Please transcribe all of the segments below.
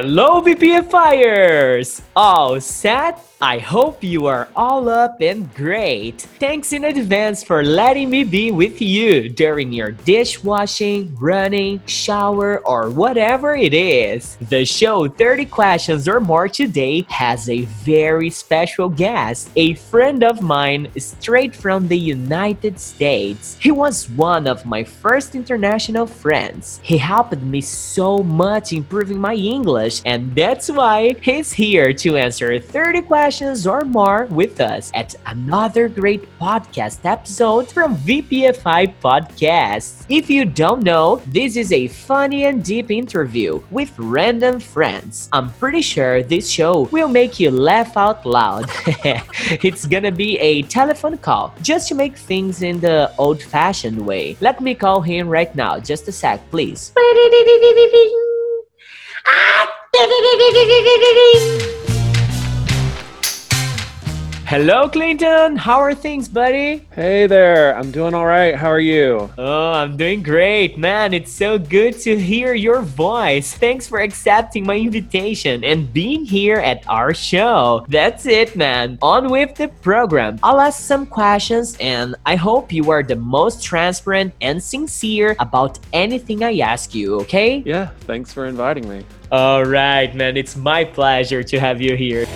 Hello, VPFires! All oh, set? I hope you are all up and great. Thanks in advance for letting me be with you during your dishwashing, running, shower, or whatever it is. The show 30 Questions or More today has a very special guest, a friend of mine straight from the United States. He was one of my first international friends. He helped me so much improving my English, and that's why he's here to answer 30 questions or more with us at another great podcast episode from VPFI Podcasts. If you don't know, this is a funny and deep interview with random friends. I'm pretty sure this show will make you laugh out loud. it's gonna be a telephone call just to make things in the old fashioned way. Let me call him right now. Just a sec, please. Hello, Clinton. How are things, buddy? Hey there, I'm doing all right. How are you? Oh, I'm doing great, man. It's so good to hear your voice. Thanks for accepting my invitation and being here at our show. That's it, man. On with the program. I'll ask some questions and I hope you are the most transparent and sincere about anything I ask you, okay? Yeah, thanks for inviting me. All right, man. It's my pleasure to have you here.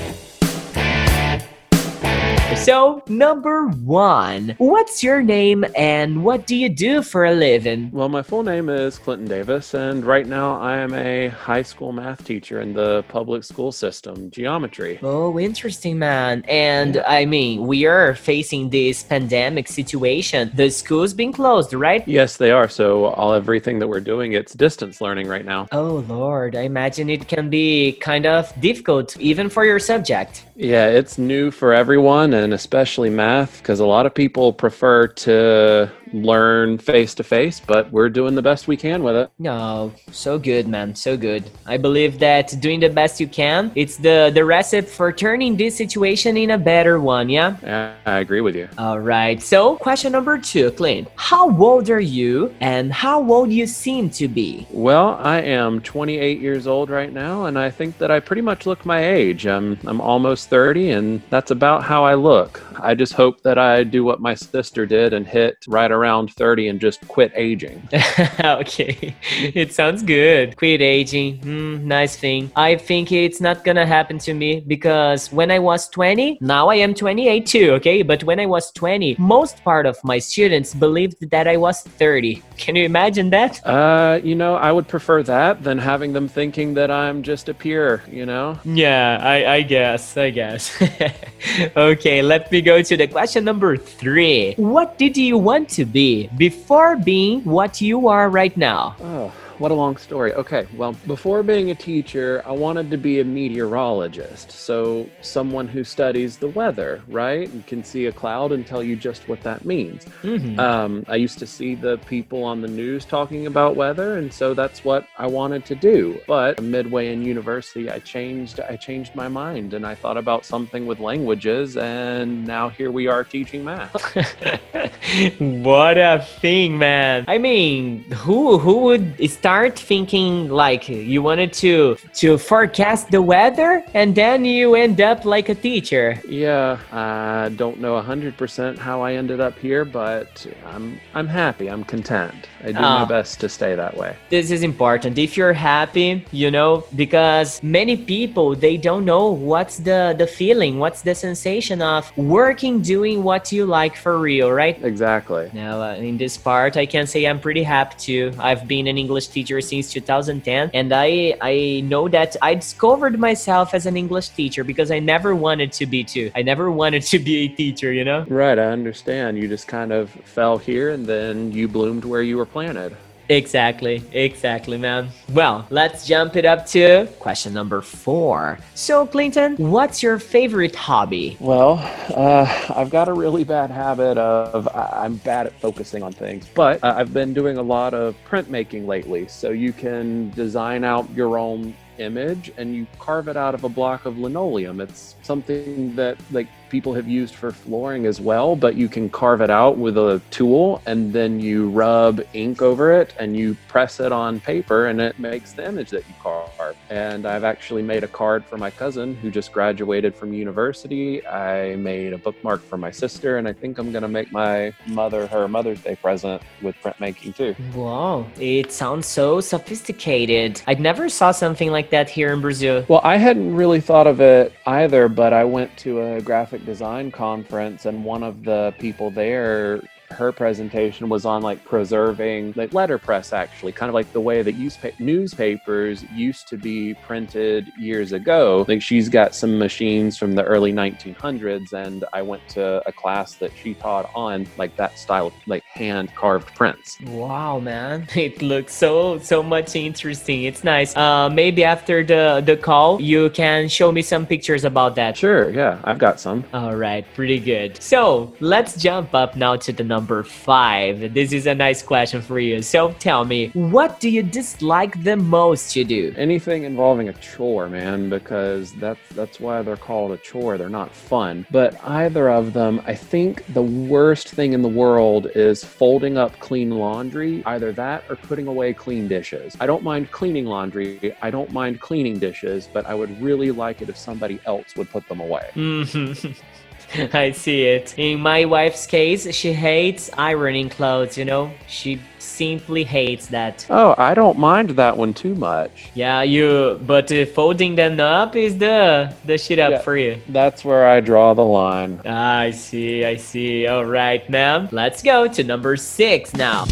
So, number one, what's your name and what do you do for a living? Well, my full name is Clinton Davis, and right now I am a high school math teacher in the public school system, geometry. Oh, interesting, man. And I mean, we are facing this pandemic situation. The school's been closed, right? Yes, they are. So, all everything that we're doing, it's distance learning right now. Oh, Lord. I imagine it can be kind of difficult, even for your subject. Yeah, it's new for everyone, and especially math, because a lot of people prefer to learn face to face, but we're doing the best we can with it. No, so good, man, so good. I believe that doing the best you can, it's the the recipe for turning this situation in a better one, yeah? Yeah, I agree with you. All right. So, question number 2, Clint. How old are you and how old you seem to be? Well, I am 28 years old right now, and I think that I pretty much look my age. I'm I'm almost 30, and that's about how I look. I just hope that I do what my sister did and hit right around 30 and just quit aging. okay, it sounds good. Quit aging, hmm, nice thing. I think it's not gonna happen to me because when I was 20, now I am 28 too, okay? But when I was 20, most part of my students believed that I was 30. Can you imagine that? Uh, you know, I would prefer that than having them thinking that I'm just a peer, you know? Yeah, I, I guess, I guess. okay, let me go to the question number three. What did you want to be before being what you are right now? Oh, what a long story. Okay, well, before being a teacher, I wanted to be a meteorologist. So, someone who studies the weather, right? And can see a cloud and tell you just what that means. Mhm. Um, I used to see the people on the news talking about weather, and so that's what I wanted to do. But midway in university, I changed. I changed my mind, and I thought about something with languages, and now here we are teaching math. what a thing, man. I mean, who who would start thinking like you wanted to to forecast the weather and then you end up like a teacher? Yeah, I don't know hundred percent how I ended up here, but I'm I'm happy. I'm content. I do my Ah. best to stay that way. This is important. If you're happy, you know, because many people they don't know what's the the feeling, what's the sensation of working doing what you like for real, right? Exactly. Now, uh, in this part, I can say I'm pretty happy too. I've been an English teacher since 2010, and I I know that I discovered myself as an English teacher because I never wanted to be too. I never wanted to be a teacher, you know. Right, I understand. You just kind of fell here and then you bloomed where you were planted. Exactly, exactly, man. Well, let's jump it up to question number four. So, Clinton, what's your favorite hobby? Well, uh, I've got a really bad habit of I'm bad at focusing on things, but I've been doing a lot of printmaking lately. So you can design out your own image and you carve it out of a block of linoleum. It's something that like people have used for flooring as well, but you can carve it out with a tool and then you rub ink over it and you press it on paper and it makes the image that you carve. And I've actually made a card for my cousin who just graduated from university. I made a bookmark for my sister, and I think I'm going to make my mother her Mother's Day present with printmaking too. Wow, it sounds so sophisticated. I never saw something like that here in Brazil. Well, I hadn't really thought of it either, but I went to a graphic design conference, and one of the people there her presentation was on like preserving like letterpress actually kind of like the way that newspapers used to be printed years ago. Like she's got some machines from the early 1900s and i went to a class that she taught on like that style like hand carved prints wow man it looks so so much interesting it's nice uh maybe after the the call you can show me some pictures about that sure yeah i've got some all right pretty good so let's jump up now to the number five. This is a nice question for you. So tell me, what do you dislike the most to do? Anything involving a chore, man, because that's that's why they're called a chore. They're not fun. But either of them, I think the worst thing in the world is folding up clean laundry. Either that or putting away clean dishes. I don't mind cleaning laundry. I don't mind cleaning dishes, but I would really like it if somebody else would put them away. Mm-hmm. I see it. In my wife's case, she hates ironing clothes, you know? She simply hates that. Oh, I don't mind that one too much. Yeah, you but uh, folding them up is the the shit up yeah, for you. That's where I draw the line. I see, I see. All right, ma'am. Let's go to number 6 now.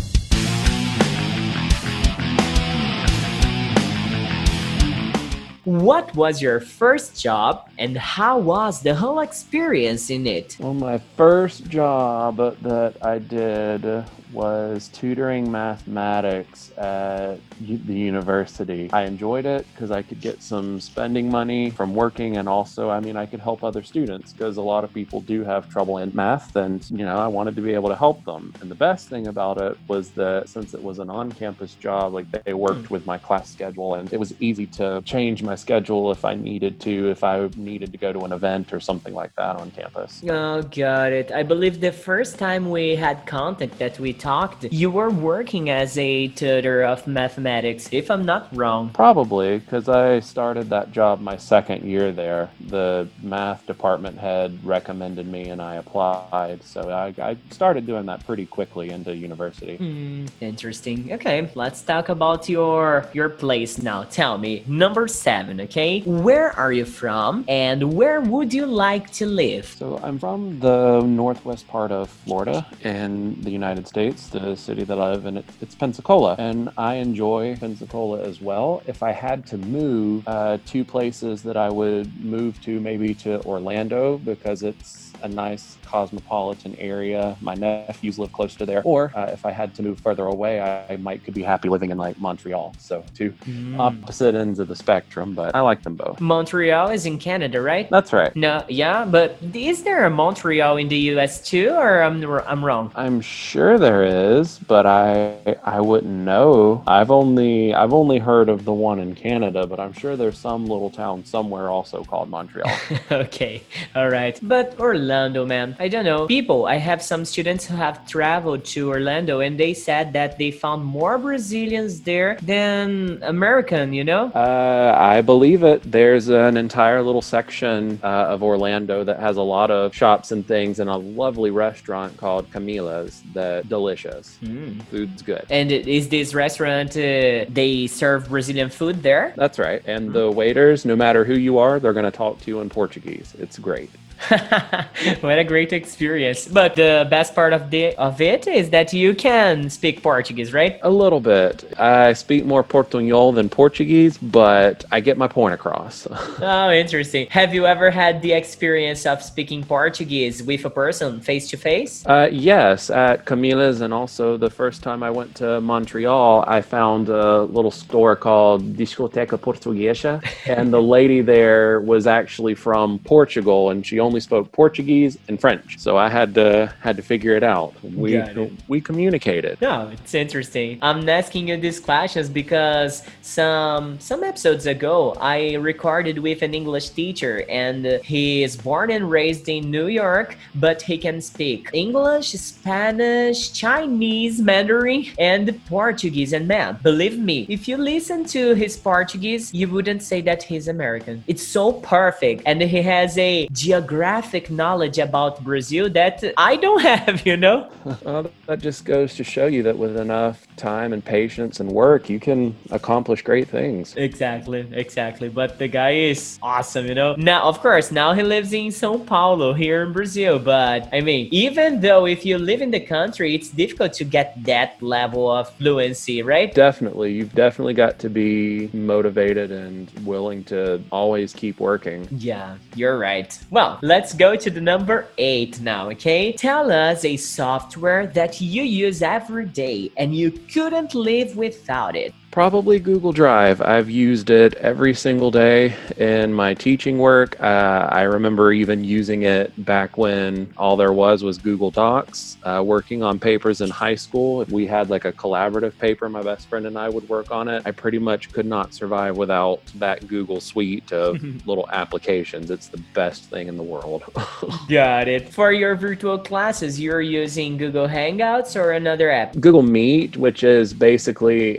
What was your first job and how was the whole experience in it? Well, my first job that I did was tutoring mathematics at the university. I enjoyed it because I could get some spending money from working, and also, I mean, I could help other students because a lot of people do have trouble in math, and you know, I wanted to be able to help them. And the best thing about it was that since it was an on campus job, like they worked mm. with my class schedule, and it was easy to change my schedule if I needed to, if I needed to go to an event or something like that on campus. Oh, got it. I believe the first time we had contact that we talked, you were working as a tutor of mathematics, if I'm not wrong. Probably, because I started that job my second year there. The math department head recommended me and I applied. So I, I started doing that pretty quickly into university. Hmm, interesting. Okay, let's talk about your your place now. Tell me, number seven, okay? Where are you from and where would you like to live? So I'm from the northwest part of Florida in the United States. The city that I live in, it's Pensacola. And I enjoy Pensacola as well. If I had to move, uh, two places that I would move to, maybe to Orlando, because it's a nice cosmopolitan area. My nephews live close to there. Or uh, if I had to move further away, I, I, might could be happy living in like Montreal. So two mm. opposite ends of the spectrum, but I like them both. Montreal is in Canada, right? That's right. No, yeah, but is there a Montreal in the U.S. too, or I'm I'm wrong? I'm sure there is, but I I wouldn't know. I've only I've only heard of the one in Canada, but I'm sure there's some little town somewhere also called Montreal. okay, all right, but Orlando, man, I don't know. People, I have some students who have traveled to Orlando and they said that they found more Brazilians there than American, you know? Uh, I believe it. There's an entire little section uh, of Orlando that has a lot of shops and things and a lovely restaurant called Camila's that delicious. Mm. Food's good. And is this restaurant, uh, they serve Brazilian food there? That's right. And the waiters, no matter who you are, they're going to talk to you in Portuguese. It's great. what a great experience. But the best part of the of it is that you can speak Portuguese, right? A little bit. I speak more Portuñol than Portuguese, but I get my point across. oh, interesting. Have you ever had the experience of speaking Portuguese with a person face to face? Uh, yes, at Camila's and also the first time I went to Montreal, I found a little store called Discoteca Portuguesa and the lady there was actually from Portugal and she only only spoke Portuguese and French, so I had to had to figure it out. We it. we communicated. No, it's interesting. I'm asking you these questions because some some episodes ago I recorded with an English teacher and he is born and raised in New York, but he can speak English, Spanish, Chinese, Mandarin, and Portuguese. And man, believe me, if you listen to his Portuguese, you wouldn't say that he's American. It's so perfect, and he has a geographic knowledge about Brazil that I don't have, you know? Well, that just goes to show you that with enough time and patience and work, you can accomplish great things. Exactly, exactly. But the guy is awesome, you know. Now, of course, now he lives in São Paulo here in Brazil. But I mean, even though if you live in the country, it's difficult to get that level of fluency, right? Definitely, you've definitely got to be motivated and willing to always keep working. Yeah, you're right. Well, let's go to the number eight now, okay? Tell us a software that you use every day and you couldn't live without it. Probably Google Drive. I've used it every single day in my teaching work. Uh, I remember even using it back when all there was was Google Docs. Uh, working on papers in high school, we had like a collaborative paper. My best friend and I would work on it. I pretty much could not survive without that Google suite of little applications. It's the best thing in the world. Got it. For your virtual classes, you're using Google Hangouts or another app? Google Meet, which is basically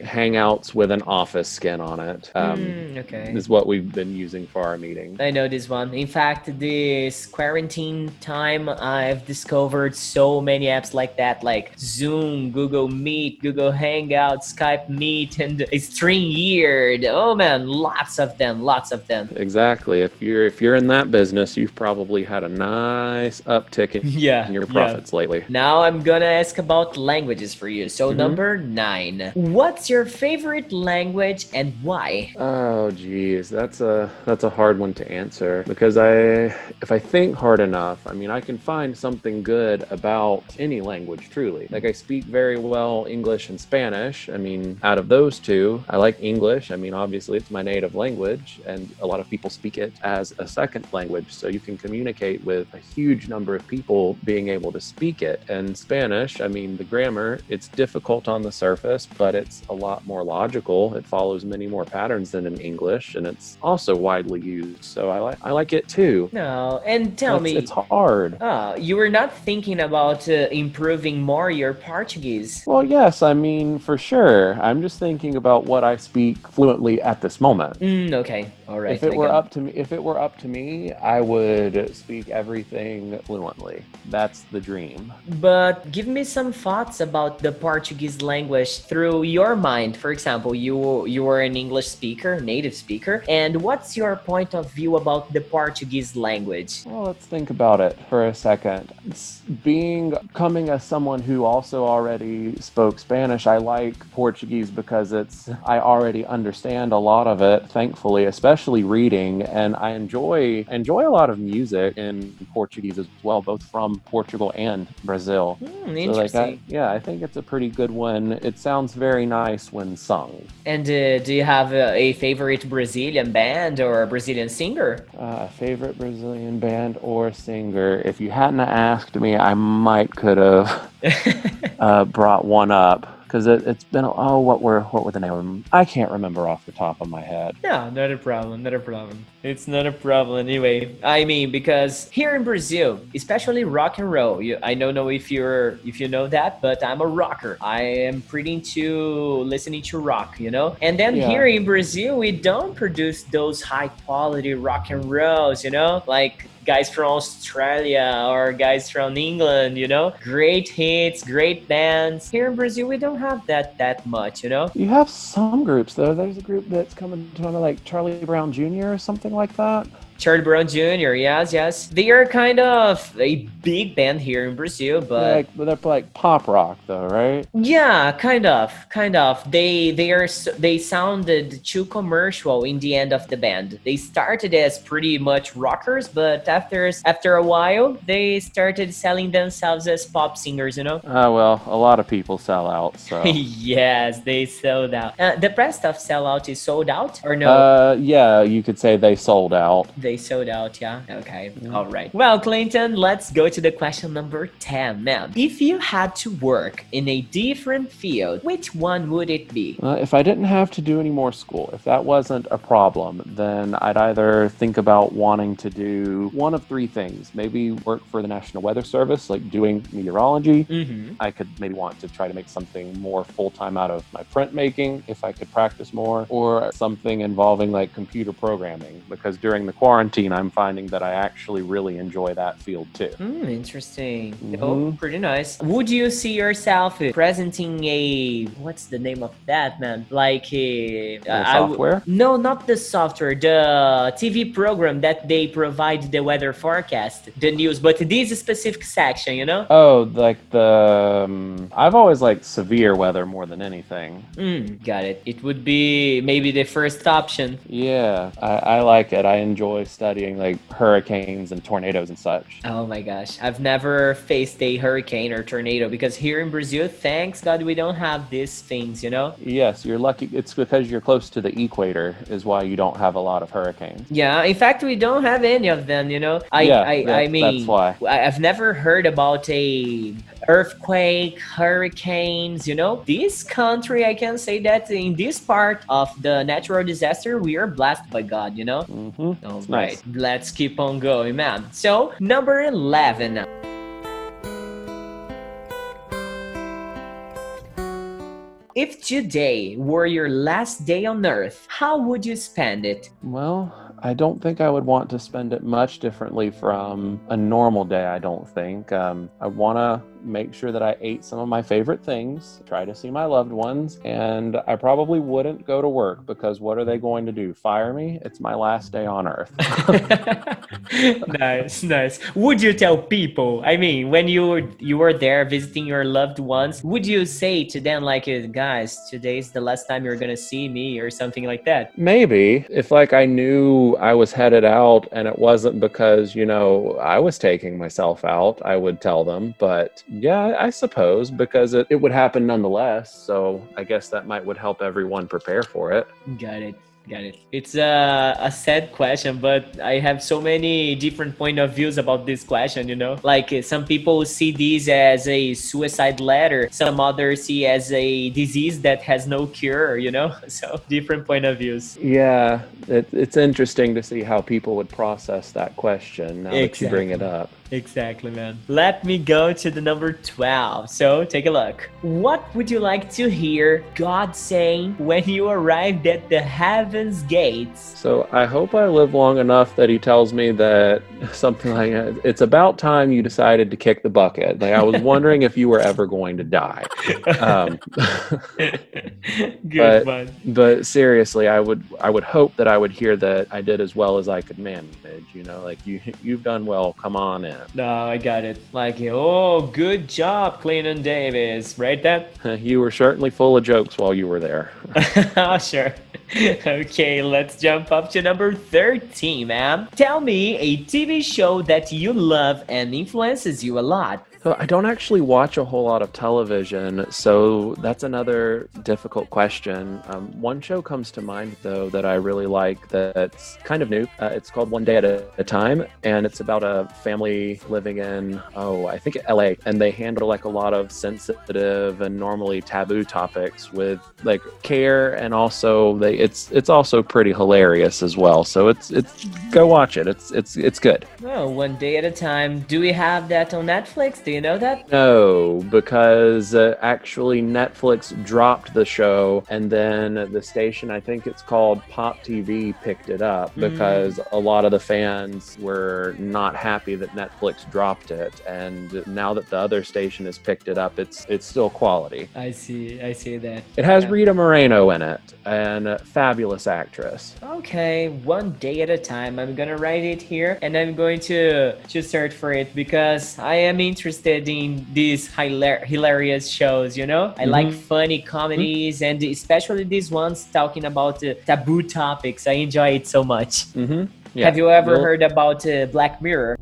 With an Office skin on it. Um, Mm, okay. is what we've been using for our meetings. I know this one. In fact, this quarantine time, I've discovered so many apps like that, like Zoom, Google Meet, Google Hangout, Skype Meet, and StreamYard. Oh man, lots of them, lots of them. Exactly. If you're if you're in that business, you've probably had a nice uptick in, Yeah, in your yeah. profits lately. Now I'm gonna ask about languages for you. So Mhm. number nine, what's your favorite language and why? Oh geez, that's a that's a hard one to answer because I if I think hard enough, I mean I can find something good about any language truly. Like I speak very well English and Spanish. I mean, out of those two, I like English. I mean, obviously it's my native language and a lot of people speak it as a second language, so you can communicate with a huge number of people being able to speak it. And Spanish, I mean, the grammar, it's difficult on the surface, but it's a lot more logical. It follows many more patterns than in English, and it's also widely used. So I like I like it too. No, and tell It's- me, it's hard. Ah, you were not thinking about uh, improving more your Portuguese. Well, yes, I mean for sure. I'm just thinking about what I speak fluently at this moment. Mm, okay, all right. if it I were up to me, if it were up to me, I would speak everything fluently. That's the dream. But give me some thoughts about the Portuguese language through your mind. For example, you you are an English speaker, native speaker, and what's your point of view about the Portuguese language? Well, let's think about it for a second. Being coming as someone who also already spoke Spanish, I like Portuguese because it's I already understand a lot of it, thankfully, especially reading, and I enjoy enjoy a lot of music in Portuguese as well, both from Portugal and Brazil. Hmm, So, like, interesting. I, yeah, I think it's a pretty good one. It sounds very nice when sung. And uh, do you have a, a favorite Brazilian band or a Brazilian singer? Uh, favorite Brazilian band or singer? If you hadn't asked me, I might could have uh, brought one up because it, it's been oh what were what were the name? I can't remember off the top of my head. Yeah, not a problem, not a problem. It's not a problem anyway. I mean, because here in Brazil, especially rock and roll, you, I don't know if you're if you know that, but I'm a rocker. I am pretty into listening to rock, you know. And then Yeah. here in Brazil, we don't produce those high quality rock and rolls, you know, like guys from Australia or guys from England, you know, great hits, great bands. Here in Brazil, we don't have that that much, you know. You have some groups though. There's a group that's coming to like Charlie Brown Jr. or something like that. Charlie Brown Jr. Yes, yes. They are kind of a big band here in Brazil, but like but they're like pop rock though, right? yeah, kind of, kind of. They they are they sounded too commercial in the end of the band. They started as pretty much rockers, but after after a while, they started selling themselves as pop singers. You know. Uh, well, a lot of people sell out. So yes, they sold out. Uh, the rest of Sellout is sold out or no? uh, yeah, you could say they sold out. they they sold out, yeah? Okay, Yeah. all right. Well, Clinton, let's go to the question number 10, man. If you had to work in a different field, which one would it be? Uh, if I didn't have to do any more school, if that wasn't a problem, then I'd either think about wanting to do one of three things. Maybe work for the National Weather Service, like doing meteorology. Mm-hmm. I could maybe want to try to make something more full time out of my printmaking if I could practice more, or something involving like computer programming, because during the quarantine, I'm finding that I actually really enjoy that field too. Hmm, interesting. Oh, Mhm. pretty nice. Would you see yourself uh, presenting a what's the name of that, man? Like a w- software? no, not the software. The TV program that they provide the weather forecast, the news, but this specific section, you know? Oh, like the. Um, I've always liked severe weather more than anything. Mm, got it. It would be maybe the first option. Yeah, I, I like it. I enjoy studying like hurricanes and tornadoes and such. Oh my gosh, I've never faced a hurricane or tornado because here in Brazil, thanks God, we don't have these things, you know? Yes, you're lucky. It's because you're close to the equator, is why you don't have a lot of hurricanes. Yeah, in fact, we don't have any of them. You know, I, Yeah, I, I mean, that's why. I've never heard about a earthquake, hurricanes. You know, this country, I can say that in this part of the natural disaster, we are blessed by God. You know. Mm-hmm. All It's right, let's keep on going, man. So number eleven. If today were your last day on Earth, how would you spend it? Well, I don't think I would want to spend it much differently from a normal day. I don't think. Um, I want to make sure that I ate some of my favorite things, try to see my loved ones, and I probably wouldn't go to work because what are they going to do? Fire me? It's my last day on earth. nice, nice. Would you tell people? I mean, when you were you were there visiting your loved ones, would you say to them like, "Guys, today's the last time you're gonna see me" or something like that? Maybe if like I knew I was headed out and it wasn't because, you know, I was taking myself out, I would tell them. But yeah, I suppose because it, it would happen nonetheless. So I guess that might would help everyone prepare for it. Got it. Got it. It's a, a sad question, but I have so many different point of views about this question, you know? Like uh, some people see this as a suicide letter, some others see as a disease that has no cure, you know? So different point of views. Yeah, it, it's interesting to see how people would process that question now that you bring it up. Exactly, man. Let me go to the number 12. So take a look. What would you like to hear God saying when you arrived at the heaven's gates? So I hope I live long enough that he tells me that something like it's about time you decided to kick the bucket. Like I was wondering if you were ever going to die. Um, Good but- one. but seriously, I would I would hope that I would hear that I did as well as I could manage. You know, like you you've done well. Come on in. No, I got it. Like, oh, good job, Clinton Davis. Right, then? You were certainly full of jokes while you were there. oh, sure. okay, let's jump up to number 13, man. Tell me a TV show that you love and influences you a lot. So I don't actually watch a whole lot of television, so that's another difficult question. Um, one show comes to mind though that I really like that's kind of new. Uh, it's called One Day at a, a Time, and it's about a family living in oh I think L.A. and they handle like a lot of sensitive and normally taboo topics with like care, and also they it's it's also pretty hilarious as well. So it's it's go watch it. It's it's it's good. Oh, one day at a time. Do we have that on Netflix? Do you know that? No, because uh, actually Netflix dropped the show, and then the station, I think it's called Pop TV, picked it up Mm. because a lot of the fans were not happy that Netflix dropped it, and now that the other station has picked it up, it's it's still quality. I see. I see that. It has Yeah. Rita Moreno in it, and a fabulous actress. Okay, one day at a time. I'm gonna write it here and I'm going to to search for it because I am interested in these hilar- hilarious shows, you know? I like Mhm. funny comedies and especially these ones talking about uh, taboo topics. I enjoy it so much. Mm-hmm. Have you ever heard about uh, Black Mirror?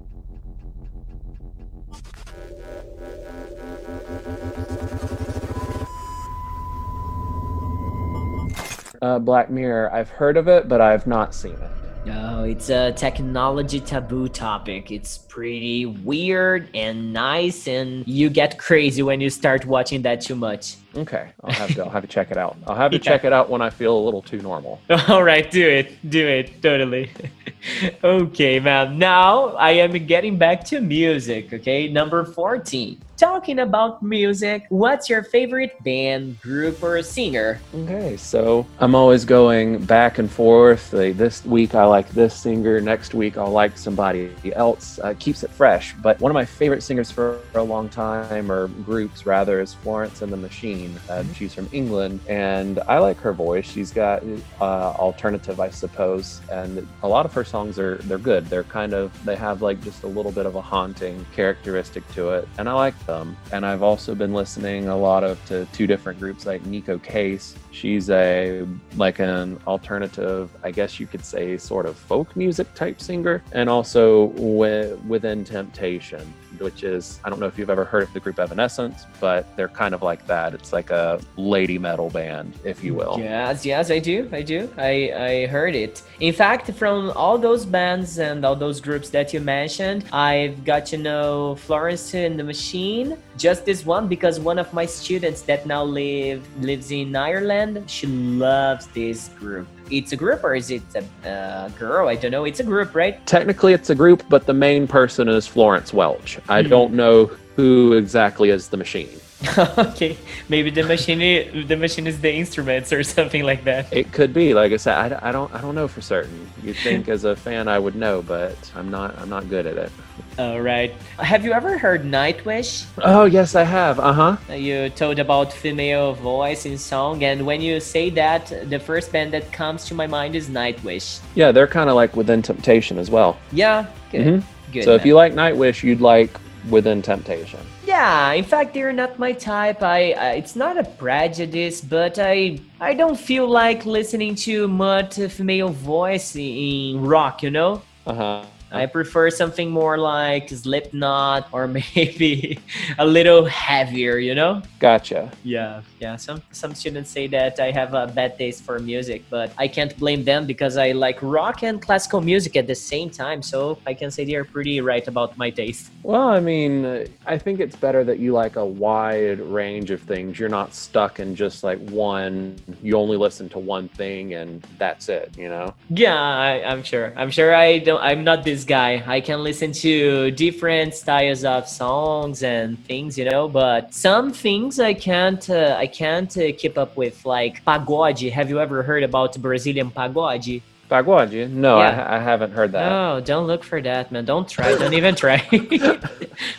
uh, Black Mirror? I've heard of it, but I've not seen it. Oh, it's a technology taboo topic. It's pretty weird and nice, and you get crazy when you start watching that too much. Okay, I'll have to I'll have to check it out. I'll have to Yeah. check it out when I feel a little too normal. All right, do it. Do it. Totally. okay, man. Now I am getting back to music, okay? Number 14. Talking about music, what's your favorite band, group, or singer? Okay, so I'm always going back and forth. Like this week I like this singer, next week I'll like somebody else. Uh, keeps it fresh. But one of my favorite singers for a long time, or groups rather, is Florence and the Machine. Uh, she's from England, and I like her voice. She's got uh, alternative, I suppose, and a lot of her songs are they're good. They're kind of they have like just a little bit of a haunting characteristic to it, and I like them. And I've also been listening a lot of to two different groups like Neko Case. She's a like an alternative, I guess you could say, sort of folk music type singer, and also wi- within Temptation, which is I don't know if you've ever heard of the group Evanescence, but they're kind of like that. It's like a lady metal band, if you will. Yes, yes, I do. I do. I, I heard it. In fact, from all those bands and all those groups that you mentioned, I've got to know Florence and the Machine. Just this one because one of my students that now live lives in Ireland, she loves this group. It's a group or is it a uh, girl? I don't know. It's a group, right? Technically, it's a group, but the main person is Florence Welch. I Mhm. don't know who exactly is the machine. okay, maybe the machine the machine is the instruments or something like that. It could be, like I said, I, I don't, I don't know for certain. You'd think as a fan I would know, but I'm not, I'm not good at it. All right. Have you ever heard Nightwish? Oh yes, I have. Uh huh. Uh, You told about female voice in song, and when you say that, the first band that comes to my mind is Nightwish. Yeah, they're kind of like Within Temptation as well. Yeah, good. Mhm. Good. so if you like Nightwish, you'd like Within Temptation. Yeah, in fact, they're not my type. I, I it's not a prejudice, but I I don't feel like listening to much female voice in rock. You know. Uh huh. I prefer something more like Slipknot or maybe a little heavier, you know? Gotcha. Yeah, yeah. Some some students say that I have a bad taste for music, but I can't blame them because I like rock and classical music at the same time. So I can say they are pretty right about my taste. Well, I mean, I think it's better that you like a wide range of things. You're not stuck in just like one. You only listen to one thing, and that's it. You know. Yeah, I, I'm sure. I'm sure I don't. I'm not this guy. I can listen to different styles of songs and things, you know. But some things I can't. Uh, I can't uh, keep up with, like pagode. Have you ever heard about Brazilian pagode? Pagode? No, Yeah. I, I haven't heard that. No, don't look for that, man. Don't try. Don't even try.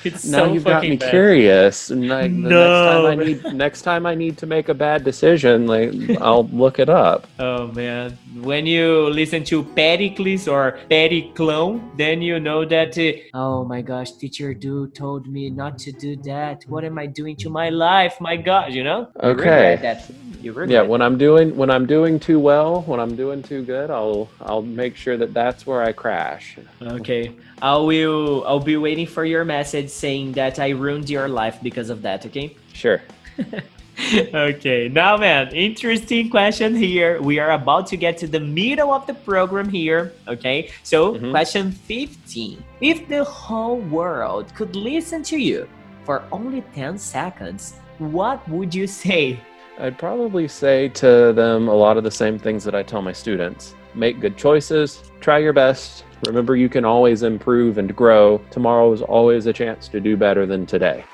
it's now so you've got me bad. curious. And like, the next time I No. need next time I need to make a bad decision, like I'll look it up. Oh man, when you listen to Pericles or Periclone, then you know that. Uh, oh my gosh, teacher do told me not to do that. What am I doing to my life? My God, you know. Okay. You. Yeah, when I'm doing when I'm doing too well, when I'm doing too good, I'll I'll make sure that that's where I crash. Okay, I will. I'll be waiting for your message saying that I ruined your life because of that. Okay. Sure. okay, now, man, interesting question here. We are about to get to the middle of the program here. Okay, so Mhm. question 15. If the whole world could listen to you for only 10 seconds, what would you say? I'd probably say to them a lot of the same things that I tell my students. Make good choices, try your best. Remember you can always improve and grow. Tomorrow is always a chance to do better than today.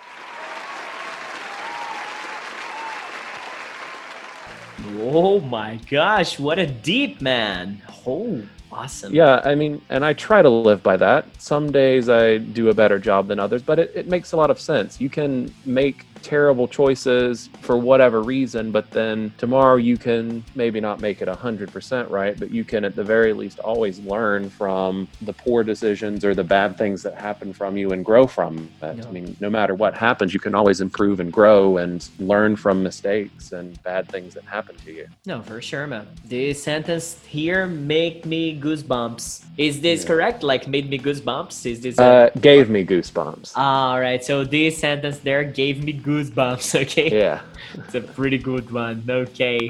Oh my gosh, what a deep man. Oh, awesome. Yeah, I mean, and I try to live by that. Some days I do a better job than others, but it, it makes a lot of sense. You can make terrible choices for whatever reason, but then tomorrow you can maybe not make it 100% right, but you can at the very least always learn from the poor decisions or the bad things that happen from you and grow from it. Yeah. I mean, no matter what happens, you can always improve and grow and learn from mistakes and bad things that happen to you. No, for sure, man. This sentence here make me goosebumps. Is this Yeah. correct? Like made me goosebumps? Is this a- Uh, gave me goosebumps. All right, so this sentence there gave me goosebumps. Okay, Yeah. it's a pretty good one. Okay.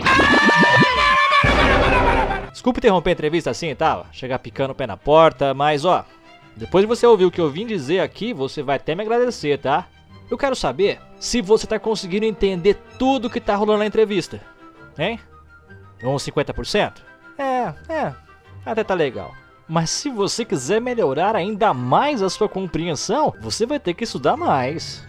Desculpa interromper a entrevista assim e tal, chegar picando o pé na porta, mas ó, depois de você ouvir o que eu vim dizer aqui, você vai até me agradecer, tá? Eu quero saber se você tá conseguindo entender tudo que tá rolando na entrevista, hein? Uns 50%? É, é, até tá legal. Mas se você quiser melhorar ainda mais a sua compreensão, você vai ter que estudar mais.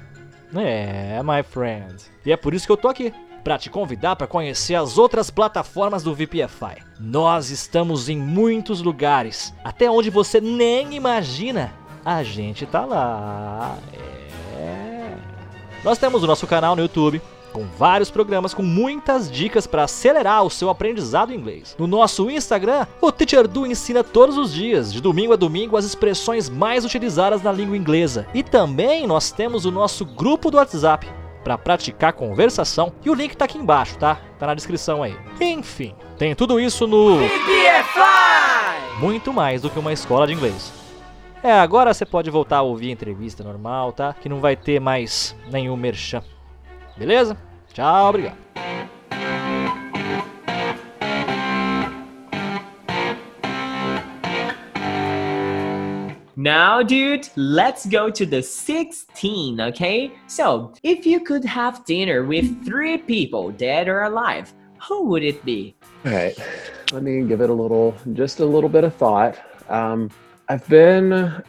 É, my friend. E é por isso que eu tô aqui para te convidar para conhecer as outras plataformas do VPFI. Nós estamos em muitos lugares, até onde você nem imagina. A gente tá lá. É. Nós temos o nosso canal no YouTube, com vários programas com muitas dicas para acelerar o seu aprendizado em inglês. No nosso Instagram, o Teacher Du ensina todos os dias, de domingo a domingo, as expressões mais utilizadas na língua inglesa. E também nós temos o nosso grupo do WhatsApp para praticar conversação e o link tá aqui embaixo, tá? Tá na descrição aí. Enfim, tem tudo isso no! Muito mais do que uma escola de inglês. É, agora você pode voltar a ouvir a entrevista normal, tá? Que não vai ter mais nenhum merchan. Beleza? Tchau, obrigado. Now, dude, let's go to the 16, okay? So, if you could have dinner with three people, dead or alive, who would it be? All right, let me give it a little, just a little bit of thought. Um, I've been,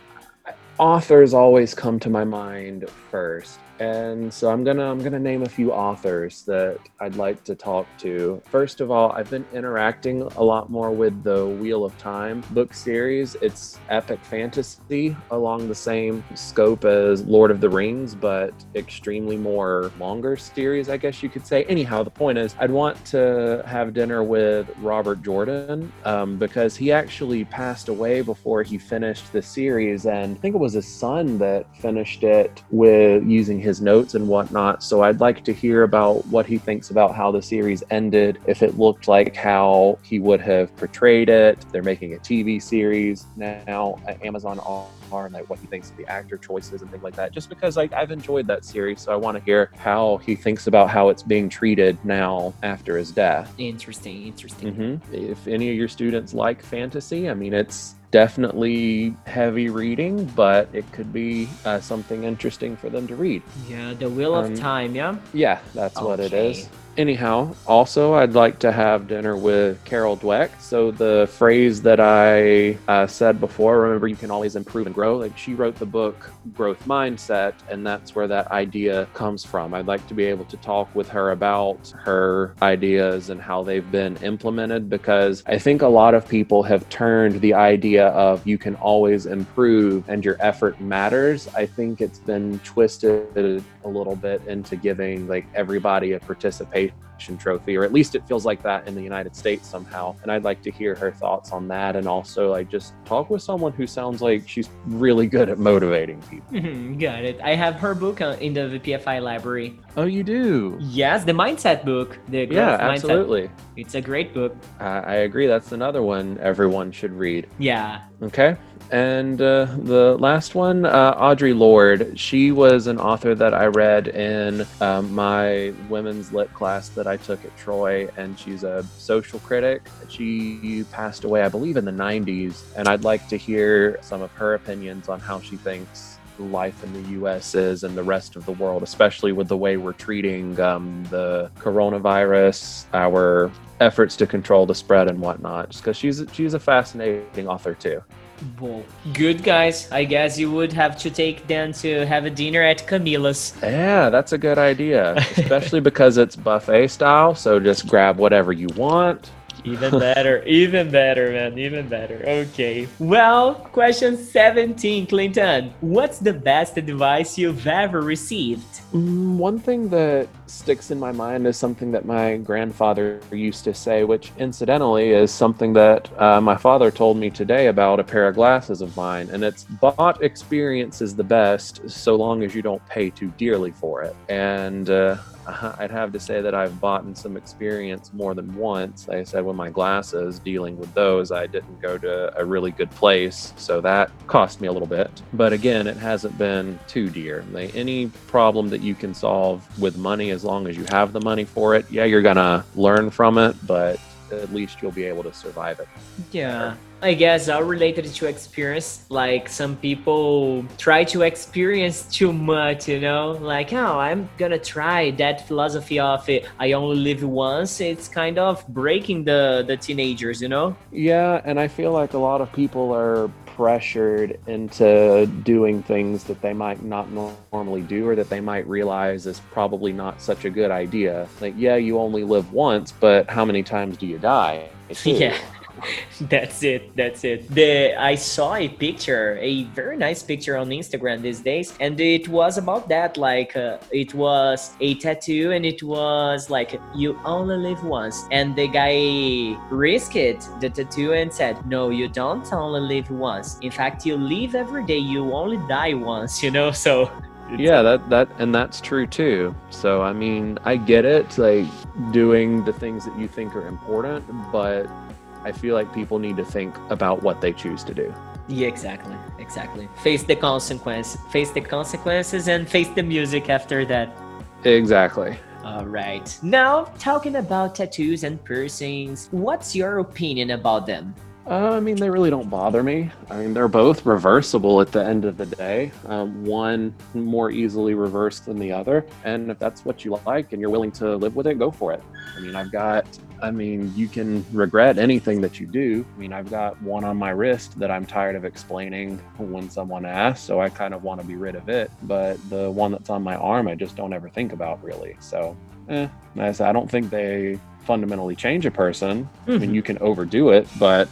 authors always come to my mind first and so i'm gonna i'm gonna name a few authors that i'd like to talk to. First of all i've been interacting a lot more with the wheel of time book series. It's epic fantasy along the same scope as lord of the rings but extremely more longer series i guess you could say. Anyhow the point is i'd want to have dinner with robert jordan um, because he actually passed away before he finished the series. And i think it was his son that finished it with using his notes and whatnot. So I'd like to hear about what he thinks about how the series ended, if it looked like how he would have portrayed it. They're making a TV series now at Amazon are and like what he thinks of the actor choices and things like that. Just because like I've enjoyed that series, so I want to hear how he thinks about how it's being treated now after his death. Interesting, interesting. hmm If any of your students like fantasy, I mean, it's definitely heavy reading, but it could be uh, something interesting for them to read. Yeah, the Wheel Um, of Time, yeah? Yeah, that's what it Okay. is. Anyhow, also, I'd like to have dinner with Carol Dweck. So, the phrase that I uh, said before, remember, you can always improve and grow. Like, she wrote the book Growth Mindset, and that's where that idea comes from. I'd like to be able to talk with her about her ideas and how they've been implemented because I think a lot of people have turned the idea of you can always improve and your effort matters. I think it's been twisted a little bit into giving like everybody a participation trophy or at least it feels like that in the United States somehow and I'd like to hear her thoughts on that and also like just talk with someone who sounds like she's really good at motivating people. Got it. I have her book uh, in the VPFI library. Oh, you do? Yes, the Mindset book. The Yeah, Mindset. absolutely. It's a great book. I, I agree. That's another one everyone should read. Yeah. Okay. And uh, the last one, uh, Audre Lorde. She was an author that I read in um, my women's lit class that I took at Troy, and she's a social critic. She passed away, I believe, in the 90s, and I'd like to hear some of her opinions on how she thinks life in the US is and the rest of the world, especially with the way we're treating um, the coronavirus, our efforts to control the spread and whatnot. Because she's she's a fascinating author too. Well, good guys. I guess you would have to take them to have a dinner at Camila's. Yeah, that's a good idea, especially because it's buffet style. So just grab whatever you want. Even better, even better, man, even better. Okay. Well, question 17, Clinton. What's the best advice you've ever received? Mm, One thing that sticks in my mind is something that my grandfather used to say, which incidentally is something that uh, my father told me today about a pair of glasses of mine. And it's bought experience is the best so long as you don't pay too dearly for it. And uh, I'd have to say that I've bought some experience more than once. Like I said, with my glasses, dealing with those, I didn't go to a really good place. So that cost me a little bit. But again, it hasn't been too dear. Like any problem that you can solve with money, as long as you have the money for it, yeah, you're going to learn from it, but at least you'll be able to survive it. Yeah. I guess uh, related to experience, like some people try to experience too much, you know, like, oh, I'm gonna try that philosophy of it. I only live once. It's kind of breaking the, the teenagers, you know? Yeah, and I feel like a lot of people are pressured into doing things that they might not normally do or that they might realize is probably not such a good idea. Like, yeah, you only live once, but how many times do you die? too? Yeah. That's it. That's it. The I saw a picture, a very nice picture on Instagram these days, and it was about that. Like uh, it was a tattoo, and it was like you only live once. And the guy risked the tattoo and said, "No, you don't only live once. In fact, you live every day. You only die once. You know." So yeah that that and that's true too so i mean i get it like doing the things that you think are important but i feel like people need to think about what they choose to do Yeah, exactly, exactly. Face the consequence, face the consequences, and face the music after that. exactly All right. Now, talking about tattoos and piercings, what's your opinion about them? Uh, I mean, they really don't bother me. I mean, they're both reversible at the end of the day. Um, one more easily reversed than the other. And if that's what you like and you're willing to live with it, go for it. I mean, I've got, I mean, you can regret anything that you do. I mean, I've got one on my wrist that I'm tired of explaining when someone asks. So I kind of want to be rid of it. But the one that's on my arm, I just don't ever think about really. So, eh, I said, I don't think they fundamentally change a person. I mean, you can overdo it, but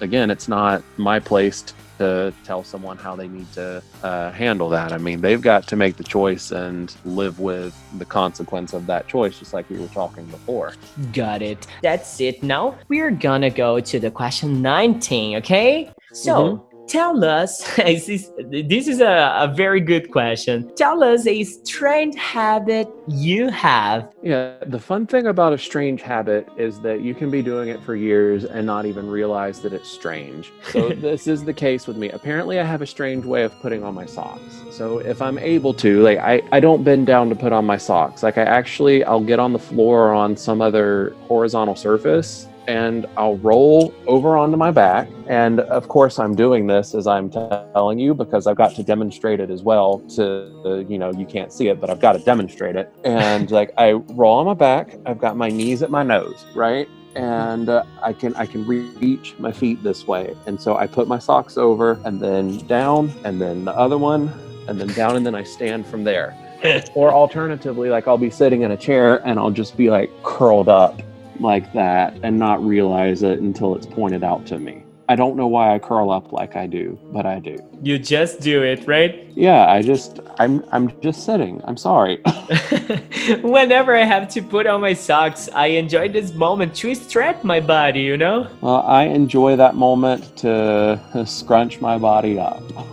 again, it's not my place to tell someone how they need to uh, handle that. I mean, they've got to make the choice and live with the consequence of that choice, just like we were talking before. Got it. That's it. Now we're gonna go to the question 19, okay? So tell us this is, this is a, a very good question. Tell us a strange habit you have. Yeah, the fun thing about a strange habit is that you can be doing it for years and not even realize that it's strange. So, this is the case with me. Apparently, I have a strange way of putting on my socks. So, if I'm able to, like, I, I don't bend down to put on my socks. Like, I actually, I'll get on the floor or on some other horizontal surface and I'll roll over onto my back. And of course, I'm doing this as I'm telling you because I've got to demonstrate it as well. To uh, you know, you can't see it, but I've got to demonstrate it. And like I roll on my back, I've got my knees at my nose, right? And uh, I can I can reach my feet this way, and so I put my socks over, and then down, and then the other one, and then down, and then I stand from there. or alternatively, like I'll be sitting in a chair and I'll just be like curled up like that and not realize it until it's pointed out to me. I don't know why I curl up like I do, but I do. You just do it, right? Yeah, I just I'm I'm just sitting. I'm sorry. Whenever I have to put on my socks, I enjoy this moment to stretch my body, you know? well, I enjoy that moment to uh, scrunch my body up.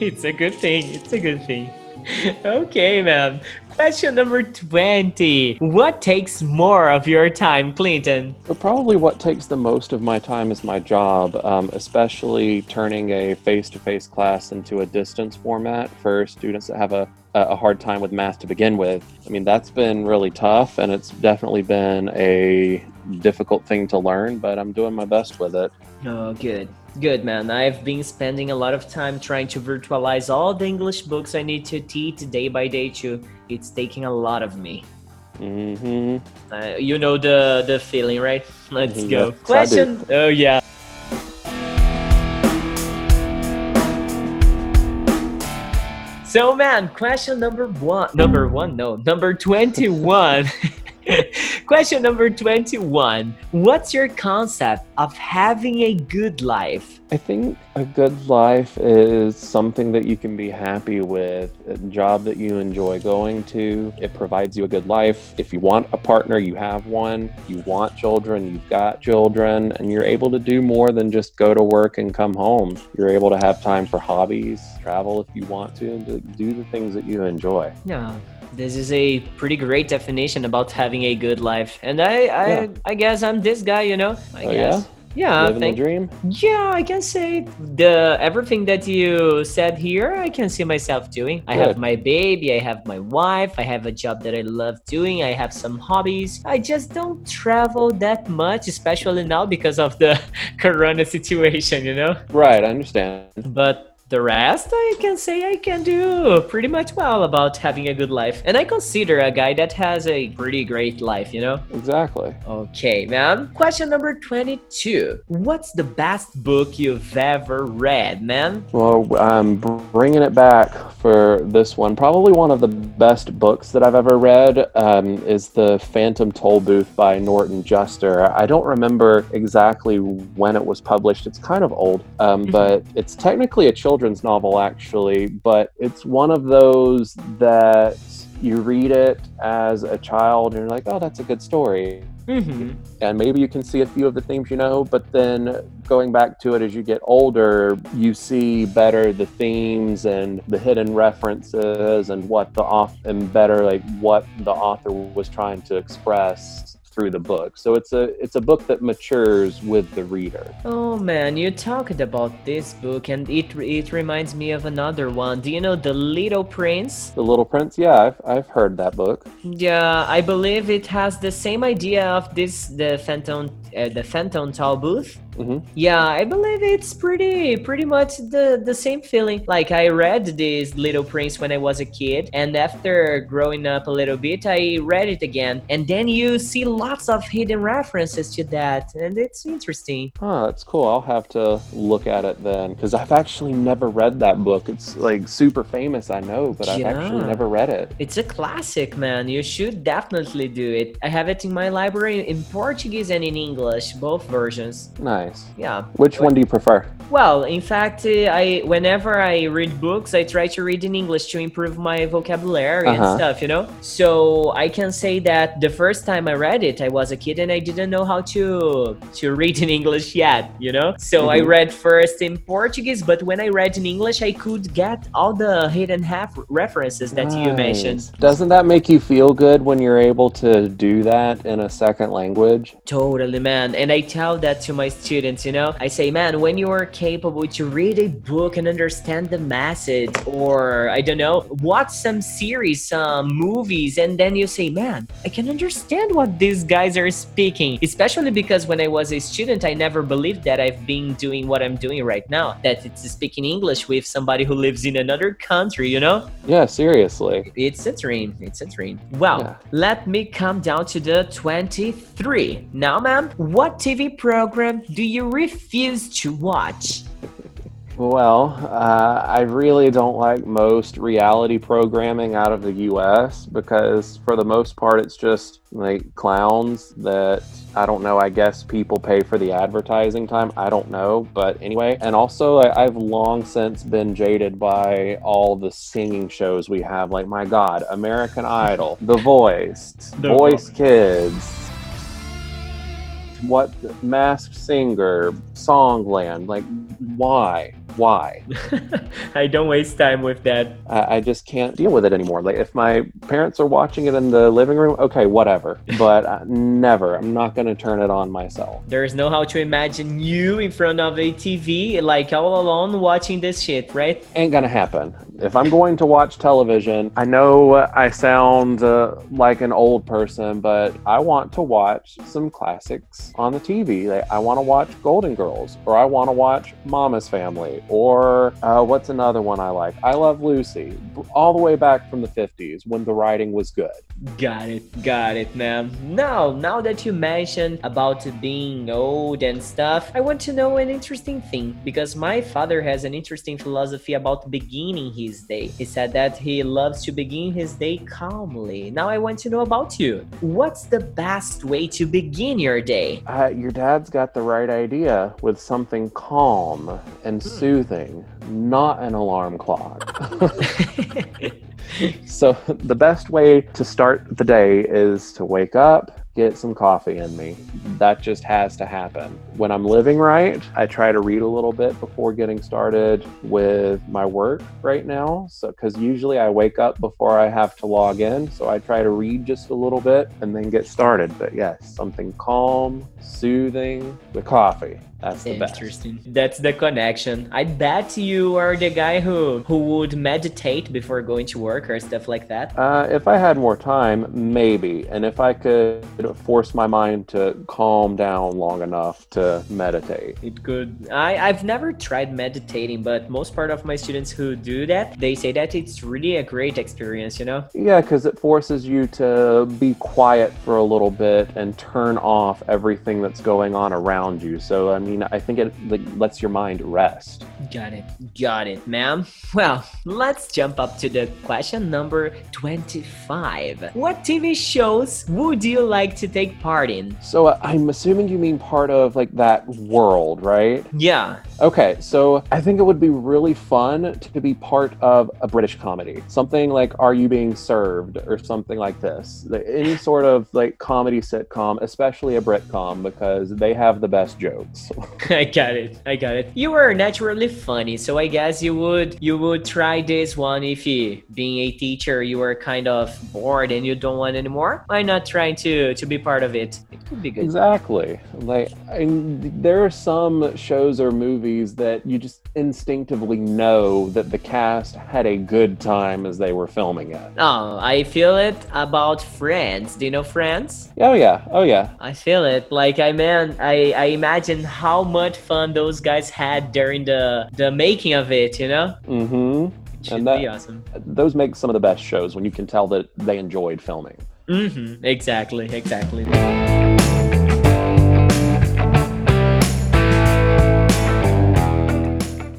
it's a good thing. It's a good thing. Okay, man. Question number 20. What takes more of your time, Clinton? But probably what takes the most of my time is my job, um, especially turning a face-to-face class into a distance format for students that have a a hard time with math to begin with. I mean, that's been really tough, and it's definitely been a difficult thing to learn. But I'm doing my best with it. Oh, good. Good, man. I've been spending a lot of time trying to virtualize all the English books I need to teach day by day, too. It's taking a lot of me. Mm-hmm. Uh, you know the the feeling, right? Let's Mhm, go. yes, Question. Oh yeah. So man, question number one. Number one, no, number twenty-one. question number twenty-one. What's your concept of having a good life? I think a good life is something that you can be happy with, a job that you enjoy going to. It provides you a good life. If you want a partner, you have one. You want children, you've got children, and you're able to do more than just go to work and come home. You're able to have time for hobbies, travel if you want to, and do the things that you enjoy. Yeah. This is a pretty great definition about having a good life, and I, I, Yeah. I guess I'm this guy, you know. I Oh, guess. yeah? Yeah, living thank the dream. Yeah, I can say the everything that you said here, I can see myself doing. I have my baby, I have my wife, I have a job that I love doing, I have some hobbies. I just don't travel that much, especially now because of the corona situation, you know? Right, I understand. But the rest, I can say I can do pretty much well about having a good life. And I consider a guy that has a pretty great life, you know? Exactly. Okay, man. Question number 22. What's the best book you've ever read, man? Well, I'm bringing it back for this one. Probably one of the best books that I've ever read um, is The Phantom Tollbooth by Norton Juster. I don't remember exactly when it was published. It's kind of old, um, Mhm. but it's technically a children's novel, actually. But it's one of those that you read it as a child and you're like, oh, that's a good story Mm-hmm. and maybe you can see a few of the themes you know but then going back to it as you get older you see better the themes and the hidden references and what the author and better like what the author was trying to express through the book so it's a it's a book that matures with the reader Oh man, you talked about this book and it it reminds me of another one. Do you know The Little Prince? the little prince yeah i've, I've heard that book Yeah, I believe it has the same idea of this the Phantom uh, the Phantom Tollbooth. Hmm Yeah, I believe it's pretty pretty much the the same feeling. Like I read this Little Prince when I was a kid, and after growing up a little bit, I read it again, and then you see lots of hidden references to that, and it's interesting. Oh, that's cool. I'll have to look at it then because I've actually never read that book. It's like super famous, I know, but I've actually never read it. It's a classic, man. You should definitely do it. I have it in my library in Portuguese and in English, both versions. Nice. Yeah. Which one do you prefer? Well, in fact, I whenever I read books, I try to read in English to improve my vocabulary and Uh-huh. stuff, you know. So I can say that the first time I read it, I was a kid and I didn't know how to to read in English yet, you know. So I Mhm. read first in Portuguese, but when I read in English, I could get all the hidden half references that you mentioned. Doesn't that make you feel good when you're able to do that in a second language? Totally, man. And I tell that to my students, you know. I say, man, when you are capable to read a book and understand the message, or I don't know, watch some series, some movies, and then you say, man, I can understand what these guys are speaking. Especially because when I was a student, I never believed that I've been doing what I'm doing right now, that it's speaking English with somebody who lives in another country, you know? Yeah, seriously. It's a dream. It's a dream. Well, Yeah. let me come down to the 23. Now, ma'am, what TV program do you refuse to watch? Well, uh, I really don't like most reality programming out of the US because, for the most part, it's just like clowns that I don't know. I guess people pay for the advertising time. I don't know. But anyway, and also, I, I've long since been jaded by all the singing shows we have. Like, my God, American Idol, The Voice, The Voice Kids. What Masked Singer, Songland? Like, why? Why? I don't waste time with that. I, I just can't deal with it anymore. Like, if my parents are watching it in the living room, okay, whatever. But uh, never. I'm not going to turn it on myself. There's no how to imagine you in front of a TV, like all alone watching this shit, right? Ain't gonna happen. If I'm going to watch television, I know I sound uh, like an old person, but I want to watch some classics on the TV. Like, I want to watch Golden Girls, or I want to watch Mama's Family, or uh, what's another one I like? I Love Lucy, all the way back from the 50s when the writing was good. Got it, got it, man. Now, now that you mentioned about being old and stuff, I want to know an interesting thing because my father has an interesting philosophy about beginning his day. He said that he loves to begin his day calmly. Now, I want to know about you. What's the best way to begin your day? Uh, your dad's got the right idea with something calm and soothing, not an alarm clock. so, the best way to start the day is to wake up, get some coffee in me. That just has to happen. when I'm living right, I try to read a little bit before getting started with my work right now. So, because usually I wake up before I have to log in. So I try to read just a little bit and then get started. But yes, something calm, soothing, the coffee. That's the best. Interesting. That's the connection. I bet you are the guy who who would meditate before going to work or stuff like that. Uh, if I had more time, maybe. And if I could force my mind to calm down long enough to meditate. It could. I I've never tried meditating, but most part of my students who do that, they say that it's really a great experience. You know. Yeah, because it forces you to be quiet for a little bit and turn off everything that's going on around you. So, I mean, I think it like, lets your mind rest. Got it. Got it, ma'am. Well, let's jump up to the question number 25. What TV shows would you like to take part in? So, uh, I'm assuming you mean part of like that world, right? Yeah. Okay, so I think it would be really fun to be part of a British comedy. Something like Are You Being Served or something like this. Like, Any sort of like comedy sitcom, especially a Britcom, because they have the best jokes. I got it. I got it. You are naturally funny, so I guess you would you would try this one if you being a teacher you are kind of bored and you don't want anymore. Why not try to to be part of it? It could be good. Exactly. Like, I, there are some shows or movies that you just instinctively know that the cast had a good time as they were filming it. Oh, I feel it about Friends. Do you know Friends? Oh yeah. Oh yeah. I feel it. Like I man, I I imagine how much fun those guys had during the the making of it. You know, Mm-hmm. it should And that- be awesome. Those make some of the best shows when you can tell that they enjoyed filming. Mm-hmm. Exactly. Exactly.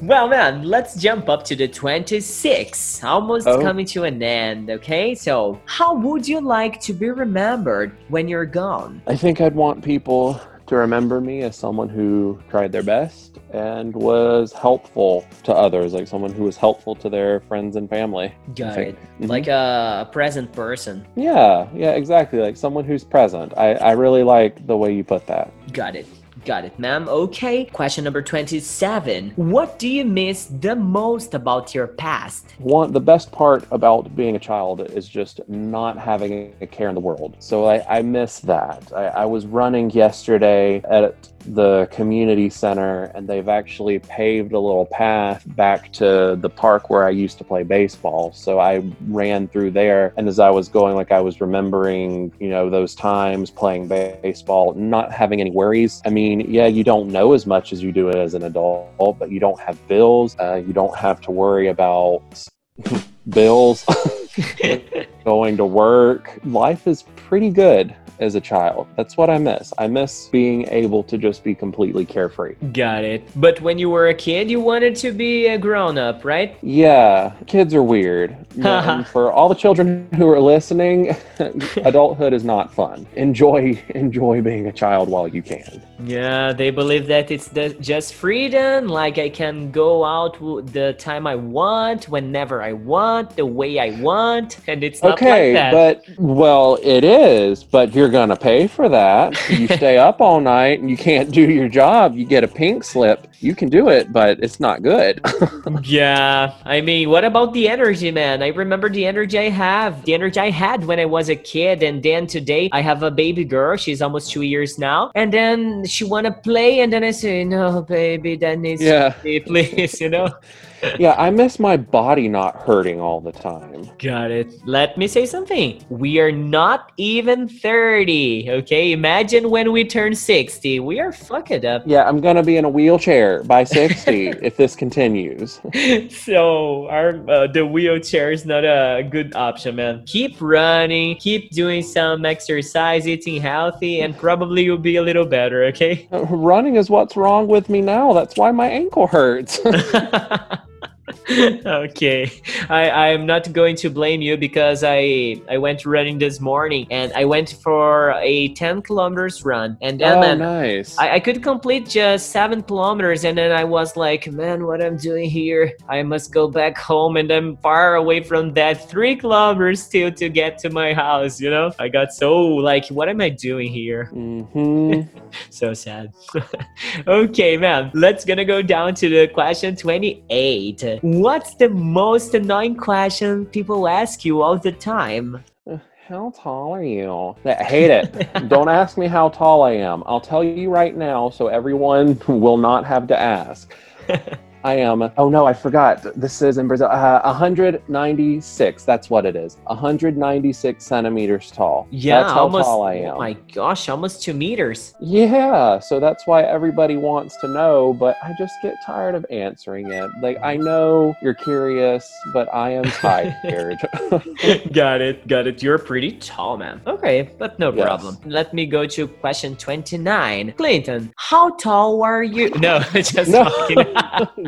Well, man, let's jump up to the 26. Almost Oh. coming to an end, okay? So, how would you like to be remembered when you're gone? I think I'd want people to remember me as someone who tried their best and was helpful to others, like someone who was helpful to their friends and family. Got it. Mhm. Like a present person. Yeah, yeah, exactly. Like someone who's present. I, I really like the way you put that. Got it. Got it, ma'am. Okay. Question number 27. What do you miss the most about your past? One, the best part about being a child is just not having a care in the world. So I, I miss that. I, I was running yesterday at the community center, and they've actually paved a little path back to the park where I used to play baseball. So I ran through there, and as I was going, like I was remembering, you know, those times playing baseball, not having any worries. I mean, yeah, you don't know as much as you do as an adult, but you don't have bills. Uh, you don't have to worry about bills, going to work. Life is pretty good as a child. That's what I miss. I miss being able to just be completely carefree. Got it. But when you were a kid, you wanted to be a grown up, right? Yeah, kids are weird. And for all the children who are listening, adulthood is not fun. Enjoy enjoy being a child while you can. Yeah, they believe that it's the, just freedom. Like I can go out w- the time I want, whenever I want, the way I want, and it's not okay, like that. but well, it is, but you're gonna pay for that. You stay up all night and you can't do your job. You get a pink slip. You can do it, but it's not good. Yeah, I mean, what about the energy, man? I remember the energy I have, the energy I had when I was a kid, and then today I have a baby girl. She's almost two years now, and then she wanna play, and then I say, "No, baby, that needs Yeah. to be, please," you know. yeah, I miss my body not hurting all the time. Got it. Let me say something. We are not even 30, okay? Imagine when we turn 60. We are fucked up. Yeah, I'm gonna be in a wheelchair by 60 if this continues. so our uh, the wheelchair is not a good option, man. Keep running, keep doing some exercise, eating healthy, and probably you'll be a little better, okay? Uh, Running is what's wrong with me now. That's why my ankle hurts. okay I, i'm not going to blame you because i i went running this morning and i went for a 10 kilometers run and then oh, nice. I, I could complete just seven kilometers and then i was like man what i'm doing here i must go back home and i'm far away from that three kilometers still to get to my house you know i got so like what am i doing here hmm so sad. okay, man. Let's gonna go down to the question 28. What's the most annoying question people ask you all the time? Uh, how tall are you? I hate it. Don't ask me how tall I am. I'll tell you right now so everyone will not have to ask. I am, oh no, I forgot. This is in Brazil. Uh, 196. That's what it is. 196 centimeters tall. Yeah, That's how almost. tall I am. Oh my gosh, almost two meters. Yeah, so that's why everybody wants to know, but I just get tired of answering it. Like, I know you're curious, but I am tired. got it, got it. You're pretty tall, man. Okay, but no Yes. problem. Let me go to question 29. Clinton, how tall are you? No, just No.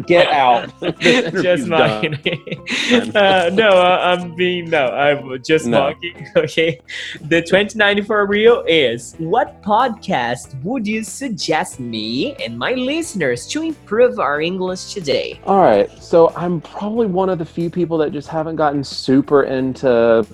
Fucking. get out. just Done. mocking. uh, no, uh, I'm being no. I'm just No. mocking. Okay. The 2090 for real is what podcast would you suggest me and my listeners to improve our English today? All right, so I'm probably one of the few people that just haven't gotten super into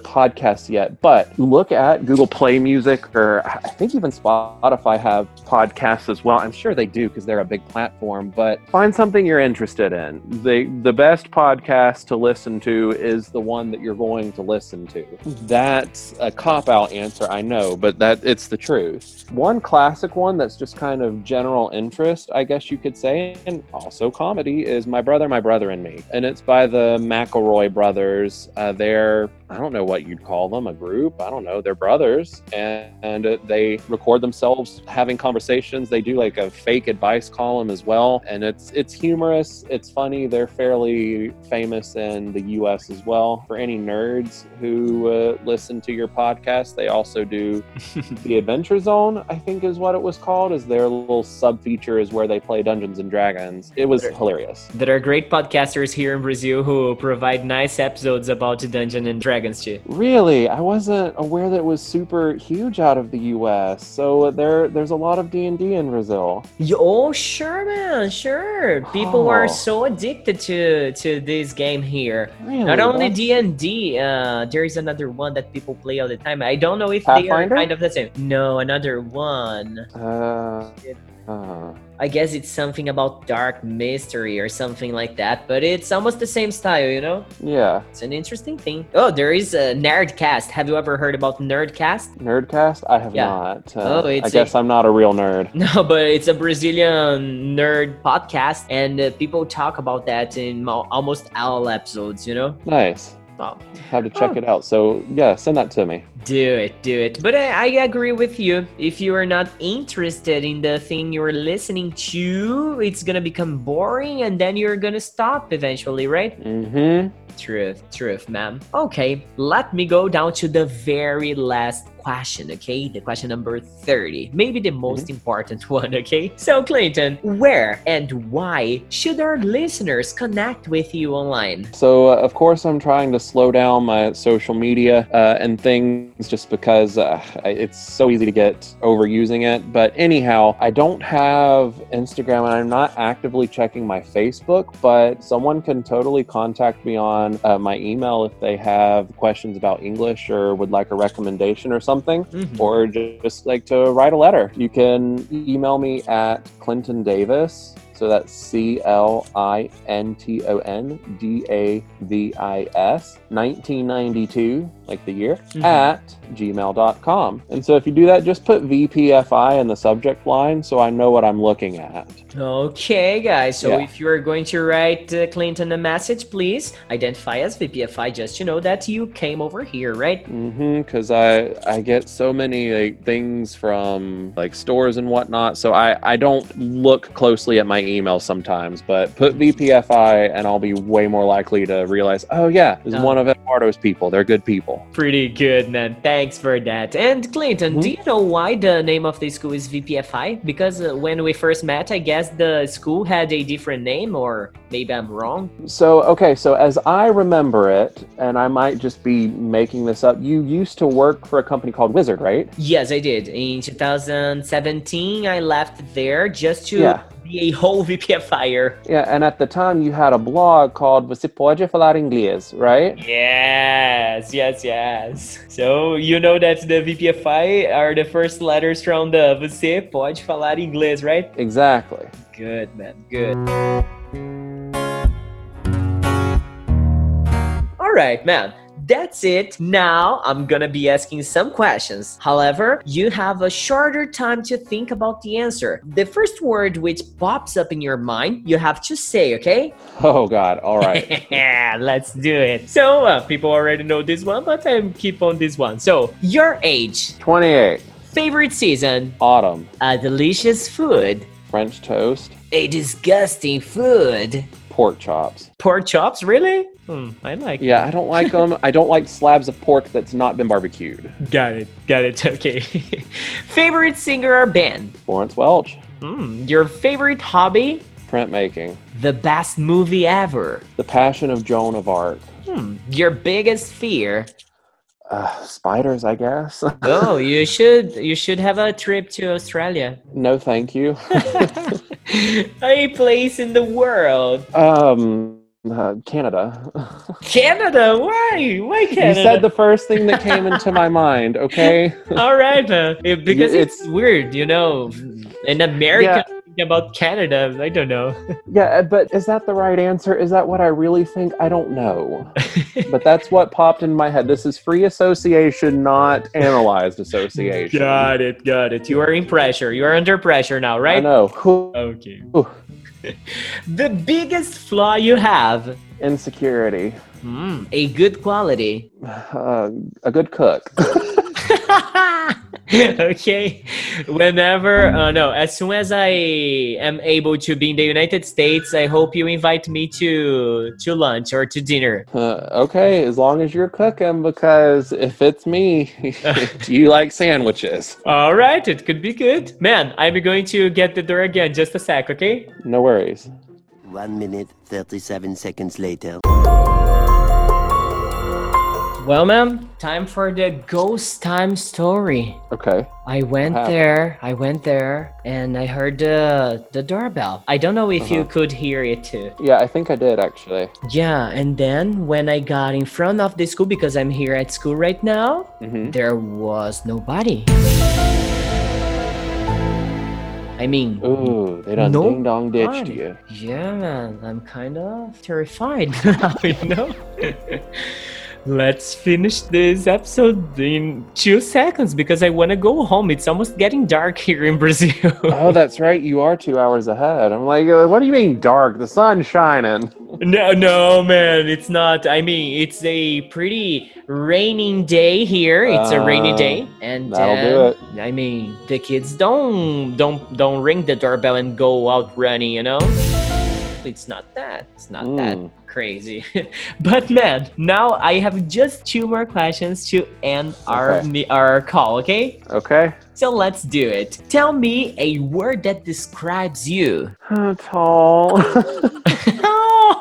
podcasts yet, but look at Google Play Music or I think even Spotify have podcasts as well. I'm sure they do because they're a big platform, but find something you're interested in. The the best podcast to listen to is the one that you're going to listen to. That's a cop out answer, I know, but that it's the truth. One classic one that's just kind of general interest, I guess you could say, and also comedy is My Brother, My Brother and Me. And it's by the McElroy brothers. Uh, they're, I don't know what you'd call them, a group. I don't know. They're brothers. And, and uh, they record themselves having conversations. They do like a fake advice column as well. And it's, it's humorous. It's funny. They're fairly famous in the US as well. For any nerds who uh, listen to your podcast, they also do the Adventure Zone, I think is what it was called, is their little sub feature is where they play Dungeons and Dragons. It was hilarious. There are great podcasters here in Brazil who provide nice episodes about Dungeon and Dragons too. Really, I wasn't aware that it was super huge out of the U.S. So there, there's a lot of D and D in Brazil. Oh, sure, man, sure. People are Oh. so addicted to to this game here. Really, Not only D and D, uh, there is another one that people play all the time. I don't know if they are kind of the same. No, another one. Uh, uh, I guess it's something about dark mystery or something like that, but it's almost the same style, you know? yeah, It's an interesting thing. Oh, there is a Nerdcast. Have you ever heard about Nerdcast? Nerdcast. I have Yeah. not. Uh, Oh, it's I guess i I'm not a real nerd. No, but it's a Brazilian nerd podcast, and uh, people talk about that in mo- almost all episodes, you know? Nice. Have to check Oh. it out. So yeah, send that to me. Do it, do it. But I, I agree with you. If you are not interested in the thing you're listening to, it's gonna become boring and then you're gonna stop eventually, right? Mm-hmm. Truth, truth, ma'am. Okay, let me go down to the very last question, okay? The question number 30. Maybe the most important one, okay? So, Clayton, where and why should our listeners connect with you online? So, uh, of course, I'm trying to slow down my social media uh, and things just because uh, it's so easy to get overusing it. But anyhow, I don't have Instagram and I'm not actively checking my Facebook, but someone can totally contact me on uh, my email if they have questions about English or would like a recommendation or something Mhm. or just like to write a letter. You can email me at Clinton Davis. So that's C L I N T O N D A V I S 1992, like the year, Mhm. at gmail.com. And so if you do that, just put VPFI in the subject line so I know what I'm looking at. Okay, guys. So Yeah. if you are going to write uh, Clinton a message, please identify as VPFI just to know that you came over here, right? Mm-hmm. Because I I get so many like things from like stores and whatnot, so I I don't look closely at my emails sometimes, but put VPFI and I'll be way more likely to realize, oh yeah, is Uh. one of Eduardo's people. They're good people. Pretty good, man. Thanks for that. And Clinton, do you know why the name of the school is VPFI? Because uh, when we first met, I guess the school had a different name, or maybe I'm wrong. So, okay, so as I remember it, and I might just be making this up, you used to work for a company called Wizard, right? Yes, I did. In 2017, I left there just to Yeah. A whole VPFire. Yeah, and at the time you had a blog called Você Pode Falar Inglês, right? Yes, yes, yes. So, you know that the VPFI are the first letters from the Você Pode Falar Inglês, right? Exactly. Good, man. Good. All right, man. That's it. Now I'm gonna be asking some questions. However, you have a shorter time to think about the answer. The first word which pops up in your mind, you have to say, okay? Oh, God. All right. Yeah, let's do it. So, uh, people already know this one, but I keep on this one. So, your age, 28. favorite season, Autumn. a delicious food, French toast. a disgusting food. Pork chops. Pork chops, really? Hmm, I like. Yeah, I don't like them. I don't like slabs of pork that's not been barbecued. Got it. Got it. Okay. favorite singer or band? Lawrence Welk. Hmm, your favorite hobby? Printmaking. The best movie ever. The Passion of Joan of Arc. Hmm, your biggest fear? Uh, spiders, I guess. Oh, you should you should have a trip to Australia. no, thank you. a place in the world. um, uh, Canada. Canada? Why? Why Canada? You said the first thing that came into my mind. Okay. All right. It- because Yeah, it's, weird, you know. An American thinking about Canada, I don't know. Yeah, but is that the right answer? Is that what I really think? I don't know. but that's what popped in my head. This is free association, not analyzed association. got it, got it. You are in pressure. You are under pressure now, right? I know. Okay. The biggest flaw you have? Insecurity. Hmm, a good quality. Uh, a good cook. okay. Whenever, uh, no, as soon as I am able to be in the United States, I hope you invite me to to lunch or to dinner. Uh, okay, as long as you're cooking, because if it's me, do you like sandwiches? All right, it could be good. Man, I'm going to get the door again. Just a sec, okay? No worries. One minute, 37 seconds later. Well, ma'am, time for the ghost time story. Okay. I went happened? there, I went there, and I heard the the doorbell. I don't know if you could hear it too. Yeah, I think I did actually. Yeah, and then when I got in front of the school because I'm here at school right now, hmm there was nobody. I mean, Ooh, they done No ding dong ditched you. Yeah, man, I'm kind of terrified now, you know? Let's finish this episode in two seconds because I want to go home. It's almost getting dark here in Brazil. Oh, that's right. You are two hours ahead. I'm like, uh, what do you mean dark? The sun's shining. no, no, man, it's not. I mean, it's a pretty raining day here. It's a rainy Uh, day, and that'll do it. I mean, the kids don't don't don't ring the doorbell and go out running. You know, it's not that. It's not that Mm. Crazy. but man, now I have just two more questions to end our Okay. our call. Okay, Okay. So let's do it. Tell me a word that describes you. Tall.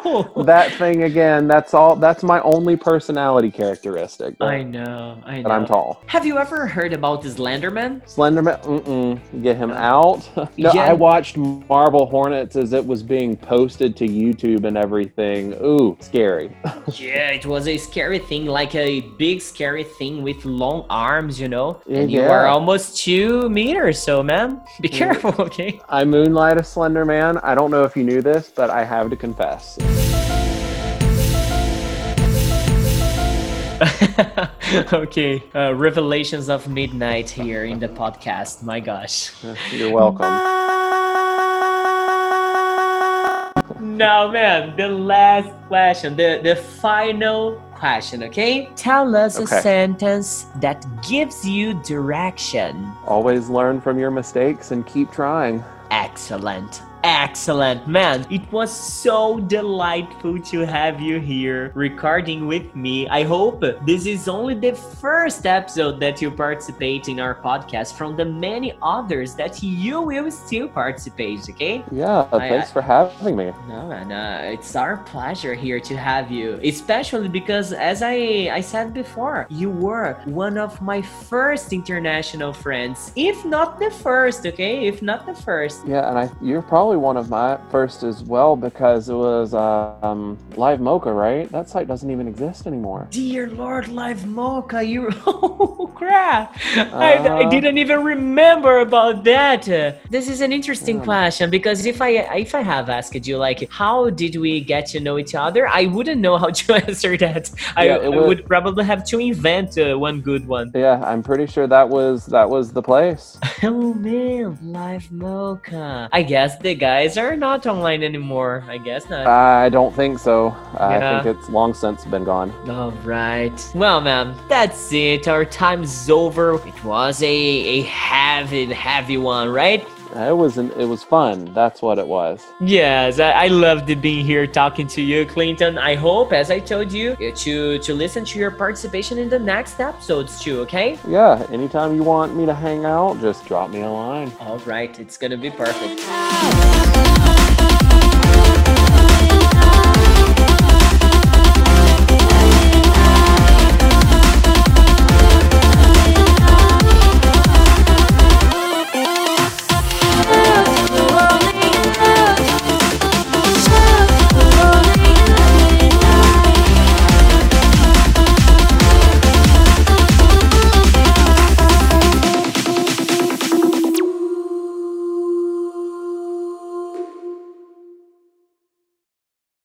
that thing again. That's all. That's my only personality characteristic. I know, I know. That I'm tall. Have you ever heard about the Slenderman? Slenderman. Mm-mm. Get him out. no, Yeah. I watched Marble Hornets as it was being posted to YouTube and everything. Ooh, scary. yeah, it was a scary thing, like a big scary thing with long arms, you know? And you are almost two meters, so man, be careful, okay? I moonlight a Slender Man. I don't know if you knew this, but I have to confess. okay, uh, revelations of midnight here in the podcast. My gosh. You're welcome. Now, man, the last question, the, the final question, okay? Tell us a sentence that gives you direction. Always learn from your mistakes and keep trying. Excellent. Excellent, man. It was so delightful to have you here recording with me. I hope this is only the first episode that you participate in our podcast from the many others that you will still participate, okay? Yeah, I- thanks for having me. No, man, uh, it's our pleasure here to have you, especially because, as I I said before, you were one of my first international friends, if not the first. Okay, if not the first. Yeah, and I you're probably one of my first as well because it was uh, um, Livemocha, right? That site doesn't even exist anymore. Dear Lord, Livemocha, you oh crap! I, I Uh. didn't even remember about that. Uh, this is an interesting Yeah. question because if I if I have asked you like how did we get to know each other, I wouldn't know how to answer that. I, Yeah, I was- would probably have to invent uh, one good one. Yeah, I'm pretty sure that was that was the place. Oh man, Livemocha. I guess the guys are not online anymore. I guess not. I don't think so. I think it's long since been gone. All right. Well, man, that's it. Our time's over. It was a a heavy, heavy one, right? It was an, it was fun. That's what it was. Yes, I, I loved being here talking to you, Clinton. I hope, as I told you, to to listen to your participation in the next episodes too. Okay? Yeah, anytime you want me to hang out, just drop me a line. All right. It's gonna be perfect.